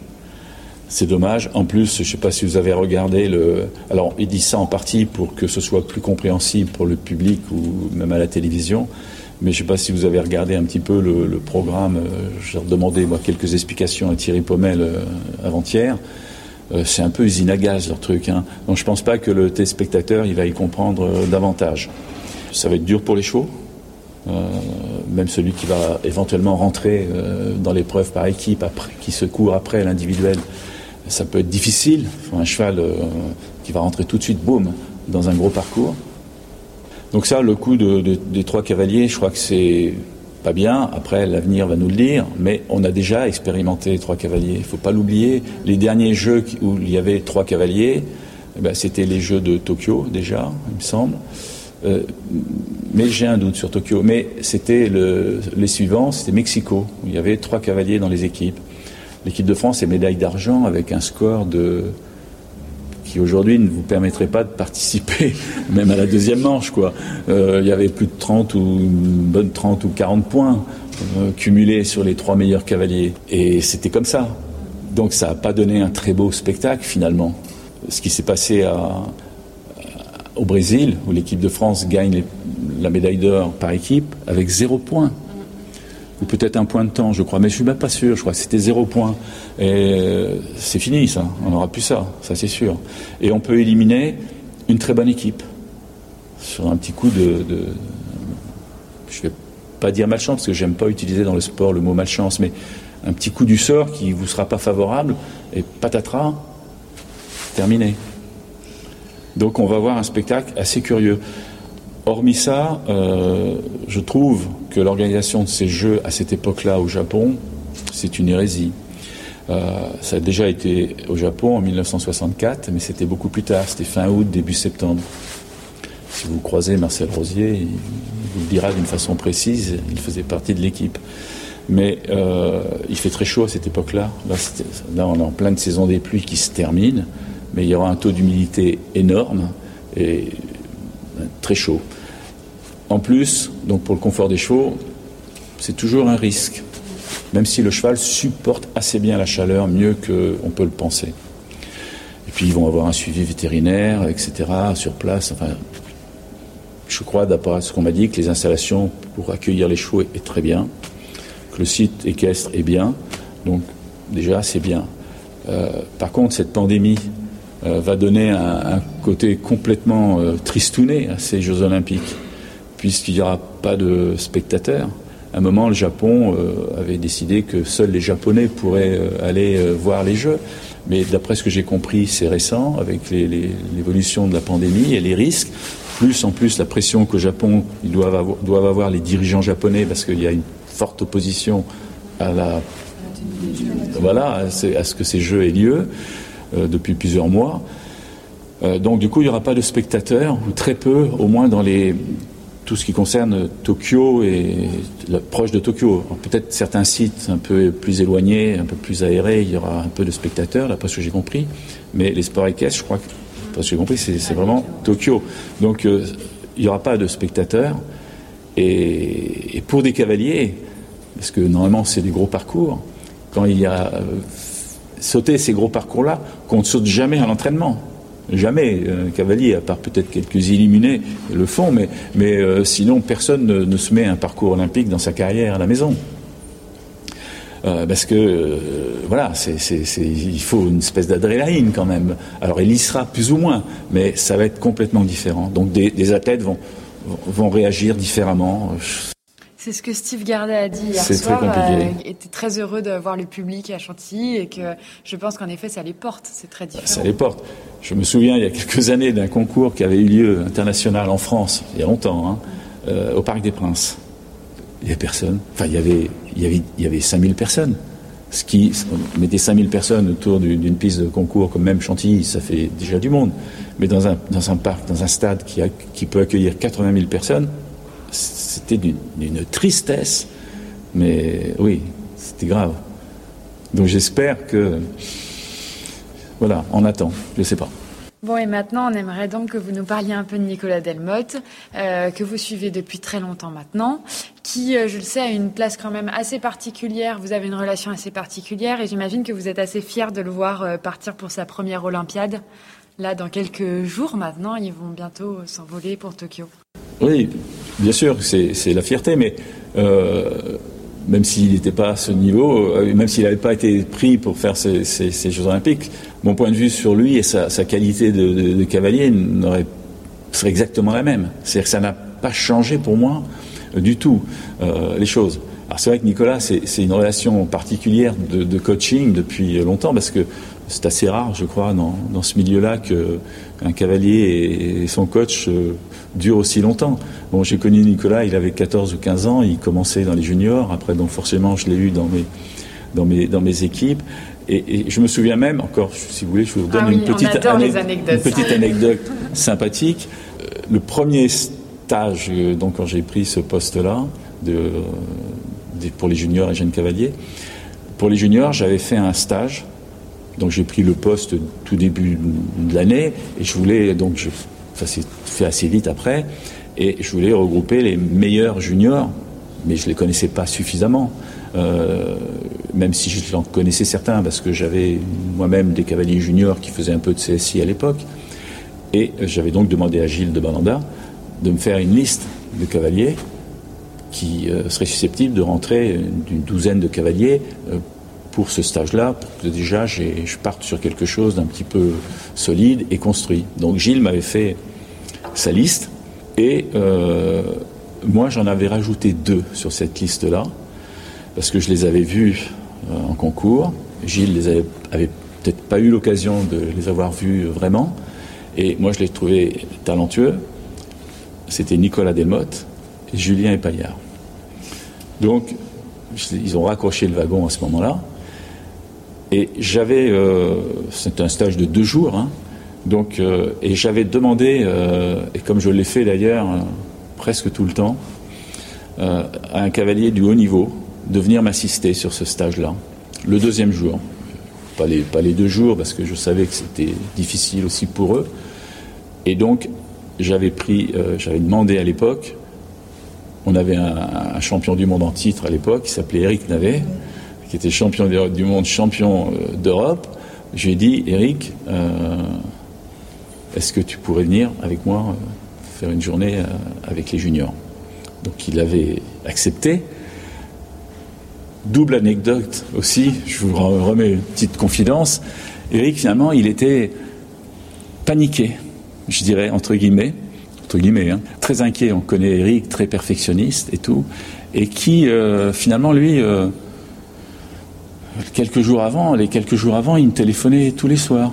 C'est dommage. En plus, je ne sais pas si vous avez regardé le. Alors, il dit ça en partie pour que ce soit plus compréhensible pour le public ou même à la télévision. Mais je ne sais pas si vous avez regardé un petit peu le, programme. Euh, j'ai demandé moi quelques explications à Thierry Pommel euh, avant-hier. Euh, c'est un peu usine à gaz leur truc. Hein. Donc je ne pense pas que le téléspectateur il va y comprendre davantage. Ça va être dur pour les chevaux. même celui qui va éventuellement rentrer dans l'épreuve par équipe, qui se court après l'individuel, ça peut être difficile. un cheval euh, qui va rentrer tout de suite, boum, dans un gros parcours. Donc ça, le coup des trois cavaliers, je crois que c'est pas bien. Après, l'avenir va nous le dire, mais on a déjà expérimenté trois cavaliers. Il ne faut pas l'oublier. Les derniers jeux où il y avait trois cavaliers, eh ben, c'était les jeux de Tokyo déjà, il me semble. Euh, mais j'ai un doute sur Tokyo. Mais c'était le, les suivants, c'était Mexico, où il y avait trois cavaliers dans les équipes. L'équipe de France est médaille d'argent avec un score de qui aujourd'hui ne vous permettrait pas de participer même à la deuxième manche. Quoi. Euh, il y avait plus de 30 ou une bonne 30 ou 40 points euh, cumulés sur les trois meilleurs cavaliers. Et c'était comme ça. Donc ça n'a pas donné un très beau spectacle finalement. Ce qui s'est passé au Brésil, où l'équipe de France gagne la médaille d'or par équipe, avec zéro point ou peut-être un point de temps, je crois, mais je suis même pas sûr. Je crois que c'était zéro point. Et euh, c'est fini, ça. On n'aura plus ça, ça c'est sûr. Et on peut éliminer une très bonne équipe sur un petit coup de, de je vais pas dire malchance parce que j'aime pas utiliser dans le sport le mot malchance, mais un petit coup du sort qui vous sera pas favorable et patatras, terminé. Donc on va avoir un spectacle assez curieux. Hormis ça, euh, je trouve que l'organisation de ces jeux à cette époque-là au Japon, c'est une hérésie. Euh, ça a déjà été au Japon en 1964, mais c'était beaucoup plus tard, c'était fin août, début septembre. Si vous croisez Marcel Rosier, il vous le dira d'une façon précise, il faisait partie de l'équipe. Mais euh, il fait très chaud à cette époque-là. Là, on est en pleine saison des pluies qui se termine, mais il y aura un taux d'humidité énorme et très chaud. En plus, donc pour le confort des chevaux, c'est toujours un risque, même si le cheval supporte assez bien la chaleur, mieux qu'on peut le penser. Et puis ils vont avoir un suivi vétérinaire, etc., sur place. Je crois, d'après ce qu'on m'a dit, que les installations pour accueillir les chevaux est, très bien, que le site équestre est bien. Donc déjà, c'est bien. Euh, par contre, cette pandémie va donner un, côté complètement euh, tristouné à ces Jeux olympiques, puisqu'il n'y aura pas de spectateurs. À un moment, le Japon euh, avait décidé que seuls les Japonais pourraient aller voir les Jeux. Mais d'après ce que j'ai compris, c'est récent, avec l'évolution de la pandémie et les risques, plus en plus la pression qu'au Japon, ils doivent avoir, les dirigeants japonais, parce qu'il y a une forte opposition à ce que ces jeux aient lieu. Euh, depuis plusieurs mois. Euh, donc du coup, il n'y aura pas de spectateurs, ou très peu, au moins dans les, tout ce qui concerne Tokyo et proche de Tokyo. Peut-être certains sites un peu plus éloignés, un peu plus aérés, il y aura un peu de spectateurs, d'après ce que j'ai compris. Mais les sports équestres, je crois que, parce que j'ai compris, c'est vraiment Tokyo. Donc euh, il n'y aura pas de spectateurs. Et, pour des cavaliers, parce que normalement c'est des gros parcours, quand il y a sauter ces gros parcours-là qu'on ne saute jamais à l'entraînement. Jamais. Un cavalier, à part peut-être quelques illuminés, le font, mais, mais euh, sinon personne ne, se met un parcours olympique dans sa carrière à la maison. Euh, parce que euh, voilà, il faut une espèce d'adrénaline quand même. Alors il y sera plus ou moins, mais ça va être complètement différent. Donc des, athlètes vont, vont réagir différemment. C'est ce que Steve Gardet a dit hier soir. Il était très heureux de voir le public à Chantilly et que je pense qu'en effet ça les porte. C'est très différent. Ça les porte. Je me souviens il y a quelques années d'un concours qui avait eu lieu international en France, il y a longtemps, hein, au Parc des Princes il n'y avait personne. Enfin, il y avait, il y avait, il y avait 5000 personnes. Ce qui, mettait 5000 personnes autour d'une piste de concours comme même Chantilly, ça fait déjà du monde. Mais dans un, dans un parc, dans un stade qui, a, qui peut accueillir 80 000 personnes, c'était d'une tristesse. Mais oui, c'était grave. Donc j'espère que. Voilà, on attend. Je ne sais pas. Bon, et maintenant, on aimerait donc que vous nous parliez un peu de Nicolas Delmotte, euh, que vous suivez depuis très longtemps maintenant, qui, euh, je le sais, a une place quand même assez particulière. Vous avez une relation assez particulière et j'imagine que vous êtes assez fier de le voir euh, partir pour sa première Olympiade. Là, dans quelques jours maintenant, ils vont bientôt s'envoler pour Tokyo. Oui, bien sûr, c'est la fierté, mais même s'il n'était pas à ce niveau, euh, même s'il n'avait pas été pris pour faire ces, Jeux Olympiques, mon point de vue sur lui et sa, qualité de, cavalier serait exactement la même. C'est-à-dire que ça n'a pas changé pour moi euh, du tout euh, les choses. Alors c'est vrai que Nicolas, c'est une relation particulière de, coaching depuis longtemps parce que c'est assez rare, je crois, dans, ce milieu-là qu'un cavalier et, son coach dure aussi longtemps. Bon, j'ai connu Nicolas, il avait 14 ou 15 ans, il commençait dans les juniors, après donc forcément je l'ai eu dans mes, dans mes, dans mes équipes. Et, je me souviens même, encore si vous voulez, je vous donne ah une, petite une petite anecdote sympathique. Euh, le premier stage, euh, donc quand j'ai pris ce poste-là, de, pour les juniors et jeunes cavaliers, pour les juniors, j'avais fait un stage. Donc j'ai pris le poste tout début de l'année et je voulais donc je, ça s'est fait assez vite après. Et je voulais regrouper les meilleurs juniors, mais je ne les connaissais pas suffisamment. Euh, même si j'en connaissais certains, parce que j'avais moi-même des cavaliers juniors qui faisaient un peu de CSI à l'époque. Et j'avais donc demandé à Gilles de Bananda de me faire une liste de cavaliers qui euh, seraient susceptibles de rentrer d'une douzaine de cavaliers euh, pour ce stage-là, déjà je parte sur quelque chose d'un petit peu solide et construit. Donc Gilles m'avait fait sa liste. Et euh, moi, j'en avais rajouté deux sur cette liste-là, parce que je les avais vus euh, en concours. Gilles les avait, peut-être pas eu l'occasion de les avoir vus vraiment. Et moi, je les trouvais talentueux. C'était Nicolas Delmotte et Julien Epaillard. Donc, ils ont raccroché le wagon à ce moment-là. Et j'avais, euh, c'était un stage de deux jours, hein, donc, euh, et j'avais demandé, euh, et comme je l'ai fait d'ailleurs presque tout le temps, à un cavalier du haut niveau de venir m'assister sur ce stage-là, le deuxième jour. Pas les, pas les deux jours, parce que je savais que c'était difficile aussi pour eux. Et donc, j'avais pris, j'avais demandé à l'époque, on avait un, champion du monde en titre à l'époque, qui s'appelait Eric Navet, qui était champion du monde, champion d'Europe. Je lui ai dit, Eric, est-ce que tu pourrais venir avec moi euh, faire une journée euh, avec les juniors? Donc il avait accepté. Double anecdote aussi, je vous remets une petite confidence. Eric, finalement, il était paniqué, je dirais, entre guillemets, entre guillemets, hein. très inquiet. On connaît Eric, très perfectionniste et tout, et qui, euh, finalement, lui, quelques jours avant, les quelques jours avant, il me téléphonait tous les soirs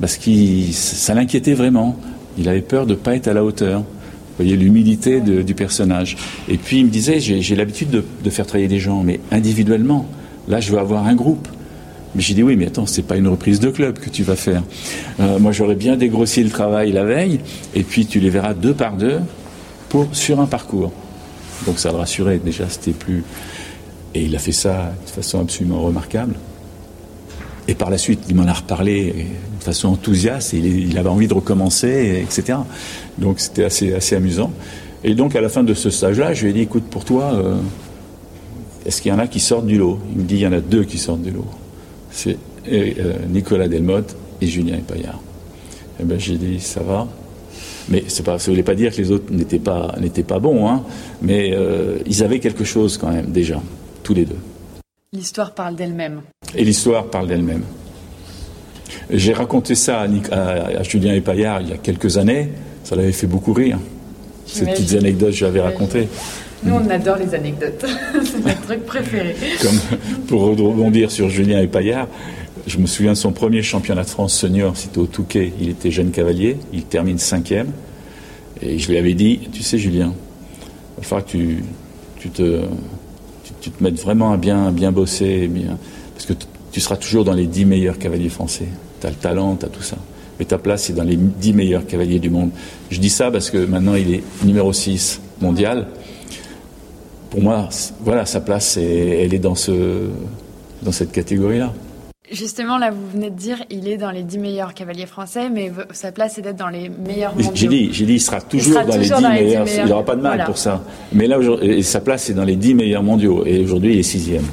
parce que ça l'inquiétait vraiment. Il avait peur de ne pas être à la hauteur. Vous voyez l'humilité du personnage. Et puis il me disait, j'ai l'habitude de, faire travailler des gens, mais individuellement. Là, je veux avoir un groupe. Mais j'ai dit oui, mais attends, c'est pas une reprise de club que tu vas faire. Euh, moi, j'aurais bien dégrossi le travail la veille, et puis tu les verras deux par deux pour sur un parcours. Donc ça le rassurait déjà, c'était plus. Et il a fait ça de façon absolument remarquable. Et par la suite, il m'en a reparlé de façon enthousiaste, il, avait envie de recommencer, etc. Donc c'était assez, assez amusant. Et donc à la fin de ce stage-là, je lui ai dit, écoute, pour toi, euh, est-ce qu'il y en a qui sortent du lot? Il me dit, il y en a deux qui sortent du lot. C'est euh, Nicolas Delmotte et Julien Epaillard. Et eh ben j'ai dit, ça va. Mais pas, ça ne voulait pas dire que les autres n'étaient pas, pas bons, hein, mais euh, ils avaient quelque chose quand même déjà, tous les deux. L'histoire parle d'elle-même. Et l'histoire parle d'elle-même. J'ai raconté ça à, Julien Epaillard il y a quelques années. Ça l'avait fait beaucoup rire. Ces petites anecdotes que j'avais racontées. Nous, on adore les anecdotes. C'est notre truc préféré. Comme pour rebondir sur Julien Epaillard, je me souviens de son premier championnat de France senior, c'était au Touquet. Il était jeune cavalier, il termine cinquième. Et je lui avais dit, tu sais Julien, il va falloir que tu, tu te, tu, te mettes vraiment à bien, bien bosser, bien, parce que tu seras toujours dans les dix meilleurs cavaliers français. Tu as le talent, tu as tout ça. Mais ta place, c'est dans les dix meilleurs cavaliers du monde. Je dis ça parce que maintenant, il est numéro 6 mondial. Pour moi, voilà, sa place, elle est dans, ce, dans cette catégorie-là. Justement, là, vous venez de dire, il est dans les 10 meilleurs cavaliers français, mais sa place est d'être dans les meilleurs mondiaux. J'ai dit, j'ai dit, il sera toujours, dans, les 10 meilleurs, Il n'aura pas de mal pour ça. Mais là, sa place est dans les 10 meilleurs mondiaux. Et aujourd'hui, il est sixième.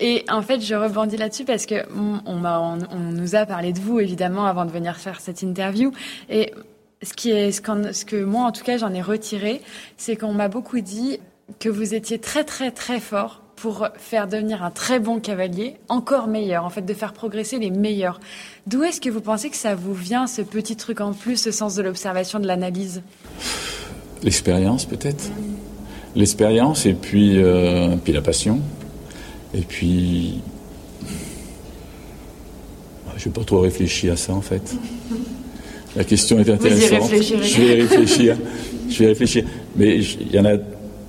Et en fait, je rebondis là-dessus parce que on, on, nous a parlé de vous, évidemment, avant de venir faire cette interview. Et ce, qui est, ce, ce que moi, en tout cas, j'en ai retiré, c'est qu'on m'a beaucoup dit que vous étiez très, très, très fort pour faire devenir un très bon cavalier encore meilleur, en fait, de faire progresser les meilleurs. D'où est-ce que vous pensez que ça vous vient, ce petit truc en plus, ce sens de l'observation, de l'analyse? L'expérience, peut-être. L'expérience et puis, euh, puis la passion. Et puis. Je n'ai pas trop réfléchi à ça, en fait. La question est intéressante. Je vais réfléchir. Je vais réfléchir. Mais il y en a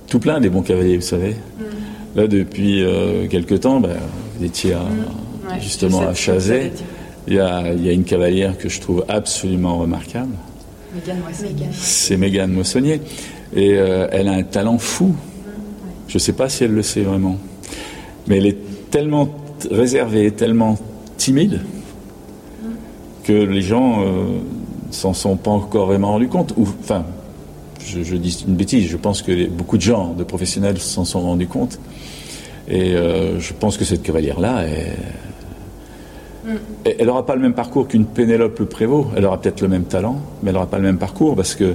tout plein des bons cavaliers, vous savez. Mm. Là, depuis euh, quelques temps, ben, vous étiez mm. justement à Chazet. Il y, a, une cavalière que je trouve absolument remarquable. C'est Mégane Moissonnier. Et euh, elle a un talent fou. Je ne sais pas si elle le sait vraiment. Mais elle est tellement réservée, tellement timide, que les gens ne euh, s'en sont pas encore vraiment rendus compte. Ou, enfin, je, dis une bêtise, je pense que beaucoup de gens, de professionnels, s'en sont rendus compte. Et euh, je pense que cette cavalière-là, mm. elle n'aura pas le même parcours qu'une Pénélope Prévost. Elle aura peut-être le même talent, mais elle n'aura pas le même parcours parce que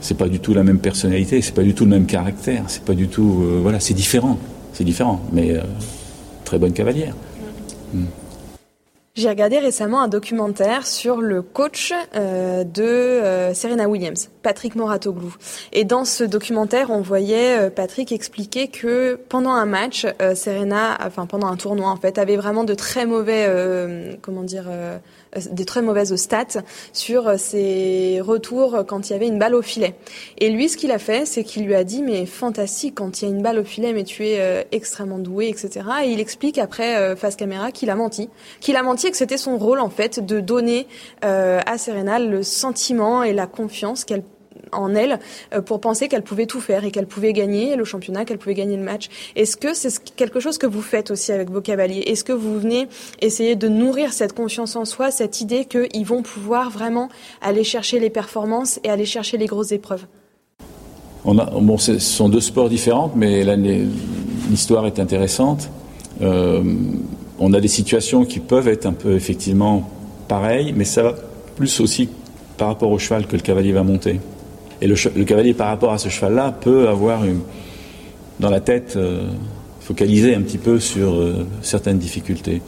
c'est pas du tout la même personnalité, c'est pas du tout le même caractère, c'est pas du tout. Euh, voilà, c'est différent. C'est différent, mais euh, très bonne cavalière. Mm. J'ai regardé récemment un documentaire sur le coach euh, de euh, Serena Williams, Patrick Moratoglou. Et dans ce documentaire, on voyait euh, Patrick expliquer que pendant un match, Serena, enfin pendant un tournoi en fait, avait vraiment de très mauvais, comment dire euh, des très mauvaises stats sur euh, ses retours quand il y avait une balle au filet. Et lui, ce qu'il a fait, c'est qu'il lui a dit, mais fantastique, quand il y a une balle au filet, mais tu es euh, extrêmement doué, etc. Et il explique après, face caméra, qu'il a menti. Qu'il a menti et que c'était son rôle, en fait, de donner à Serena le sentiment et la confiance qu'elle en elle euh, pour penser qu'elle pouvait tout faire et qu'elle pouvait gagner le championnat, qu'elle pouvait gagner le match. Est-ce que c'est quelque chose que vous faites aussi avec vos cavaliers? Est-ce que vous venez essayer de nourrir cette confiance en soi, cette idée qu'ils vont pouvoir vraiment aller chercher les performances et aller chercher les grosses épreuves? On a, ce sont deux sports différents, mais l'histoire est intéressante. Euh, on a des situations qui peuvent être un peu effectivement pareilles, mais ça va plus aussi par rapport au cheval que le cavalier va monter. Et le, cavalier, par rapport à ce cheval-là, peut avoir une, dans la tête euh, focalisé un petit peu sur euh, certaines difficultés.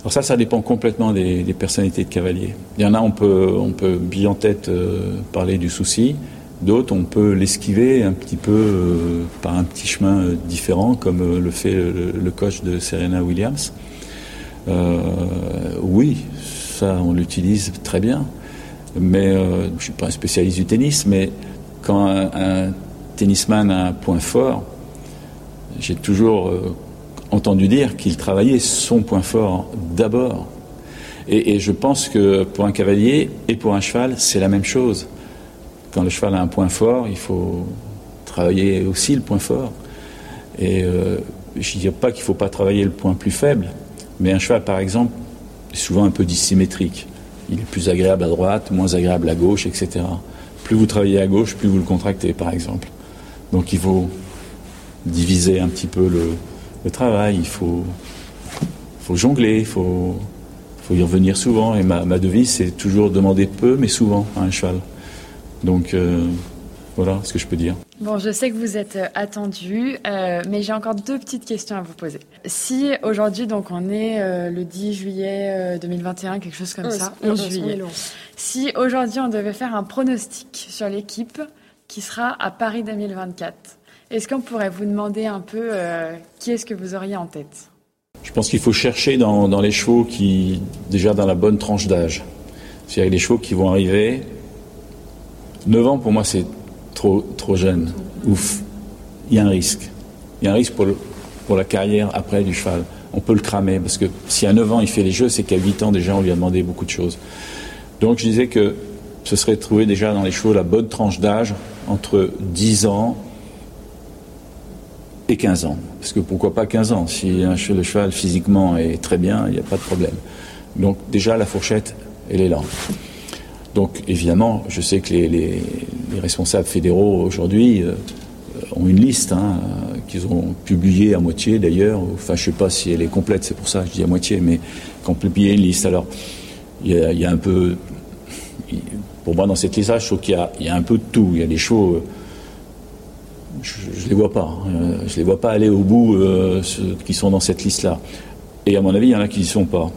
Alors ça, ça dépend complètement des, personnalités de cavalier. Il y en a, on peut, on peut bien en tête euh, parler du souci. D'autres, on peut l'esquiver un petit peu par un petit chemin différent, comme le fait le, coach de Serena Williams. oui, ça, on l'utilise très bien. Mais euh, je ne suis pas un spécialiste du tennis, mais quand un, tennisman a un point fort, j'ai toujours euh, entendu dire qu'il travaillait son point fort d'abord. Et, je pense que pour un cavalier et pour un cheval, c'est la même chose. Quand le cheval a un point fort, il faut travailler aussi le point fort. Et euh, je ne dis pas qu'il ne faut pas travailler le point plus faible, mais un cheval, par exemple, est souvent un peu dissymétrique il est plus agréable à droite, moins agréable à gauche, etc. Plus vous travaillez à gauche, plus vous le contractez, par exemple. Donc il faut diviser un petit peu le, travail, il faut, jongler, il faut, y revenir souvent. Et ma, devise, c'est toujours demander peu, mais souvent à un cheval. Donc euh, voilà ce que je peux dire. Bon, je sais que vous êtes euh, attendu, euh, mais j'ai encore deux petites questions à vous poser. Si aujourd'hui, donc on est euh, le 10 juillet 2021, quelque chose comme ça, 11 juillet. Si aujourd'hui on devait faire un pronostic sur l'équipe qui sera à Paris 2024, est-ce qu'on pourrait vous demander un peu qui est-ce que vous auriez en tête? Je pense qu'il faut chercher dans, dans, les chevaux qui, déjà dans la bonne tranche d'âge. C'est-à-dire les chevaux qui vont arriver. 9 ans pour moi c'est trop, trop jeune. Ouf. Il y a un risque. Il y a un risque pour, pour la carrière après du cheval. On peut le cramer parce que si à 9 ans il fait les jeux, c'est qu'à 8 ans déjà on lui a demandé beaucoup de choses. Donc je disais que ce serait de trouver déjà dans les chevaux la bonne tranche d'âge entre 10 ans et 15 ans. Parce que pourquoi pas 15 ans? Si un, le cheval physiquement est très bien, il n'y a pas de problème. Donc déjà la fourchette, elle est là. Donc évidemment, je sais que les, responsables fédéraux aujourd'hui euh, ont une liste hein, qu'ils ont publiée à moitié d'ailleurs. Enfin, je ne sais pas si elle est complète, c'est pour ça que je dis à moitié, mais qu'on publié une liste. Alors, il y, a un peu, pour moi, dans cette liste-là, je trouve qu'il y, a un peu de tout. Il y a des chevaux, euh, je ne les vois pas. Hein. je ne les vois pas aller au bout euh, ceux qui sont dans cette liste-là. Et à mon avis, il y en a qui n'y sont pas.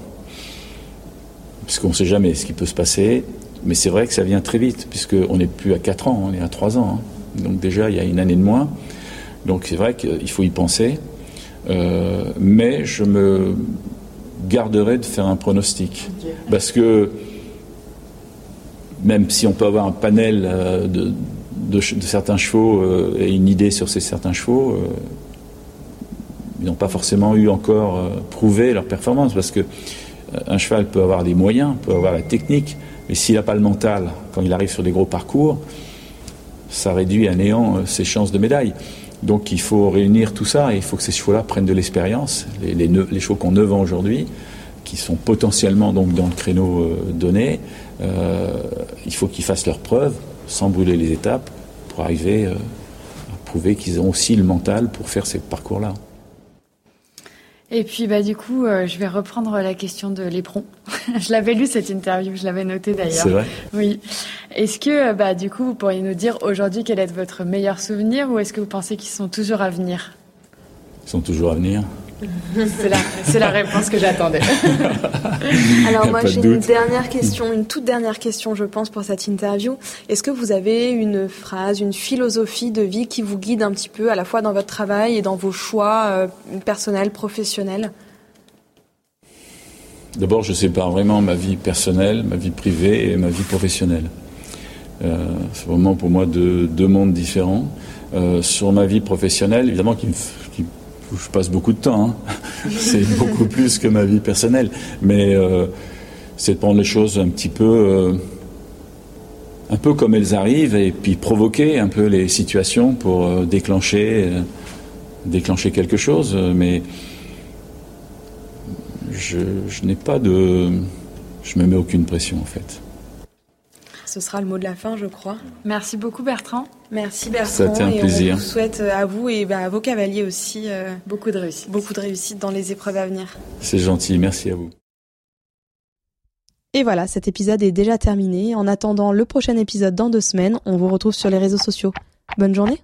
Parce qu'on ne sait jamais ce qui peut se passer. Mais c'est vrai que ça vient très vite, puisqu'on n'est plus à 4 ans, on est à 3 ans. Hein. Donc déjà, il y a une année de moins. Donc c'est vrai qu'il faut y penser. Euh, mais je me garderai de faire un pronostic. Parce que même si on peut avoir un panel euh, de, de, certains chevaux euh, et une idée sur ces certains chevaux, ils n'ont pas forcément eu encore prouvé leur performance. Parce que un cheval peut avoir des moyens, peut avoir la technique, mais s'il n'a pas le mental, quand il arrive sur des gros parcours, ça réduit à néant euh, ses chances de médaille. Donc il faut réunir tout ça et il faut que ces chevaux-là prennent de l'expérience. Les, les, chevaux qu'on 9 ans aujourd'hui, qui sont potentiellement donc dans le créneau euh, donné, euh, il faut qu'ils fassent leurs preuves sans brûler les étapes pour arriver à prouver qu'ils ont aussi le mental pour faire ces parcours-là. Et puis bah du coup, euh, je vais reprendre la question de l'éperon. je l'avais lu cette interview, je l'avais noté d'ailleurs. C'est vrai. Oui. Est-ce que euh, bah du coup, vous pourriez nous dire aujourd'hui quel est votre meilleur souvenir ou est-ce que vous pensez qu'ils sont toujours à venir? Ils sont toujours à venir. C'est la, réponse que j'attendais. Alors moi j'ai une dernière question, une toute dernière question je pense pour cette interview. Est-ce que vous avez une phrase, une philosophie de vie qui vous guide un petit peu à la fois dans votre travail et dans vos choix euh, personnels, professionnels? D'abord je sépare vraiment ma vie personnelle, ma vie privée et ma vie professionnelle. Euh, c'est vraiment pour moi deux, deux mondes différents. Euh, sur ma vie professionnelle, évidemment, qui me, je passe beaucoup de temps. Hein. c'est beaucoup plus que ma vie personnelle. Mais euh, c'est de prendre les choses un petit peu, euh, un peu comme elles arrivent et puis provoquer un peu les situations pour euh, déclencher, déclencher quelque chose. Mais je, je n'ai pas de, je me mets aucune pression en fait ce sera le mot de la fin, je crois. Merci beaucoup, Bertrand. Merci, Bertrand. Ça a été un plaisir. On vous souhaite euh, à vous et bah, à vos cavaliers aussi euh, beaucoup de réussite. Beaucoup de réussite dans les épreuves à venir. C'est gentil, merci à vous. Et voilà, cet épisode est déjà terminé. En attendant le prochain épisode dans deux semaines, on vous retrouve sur les réseaux sociaux. Bonne journée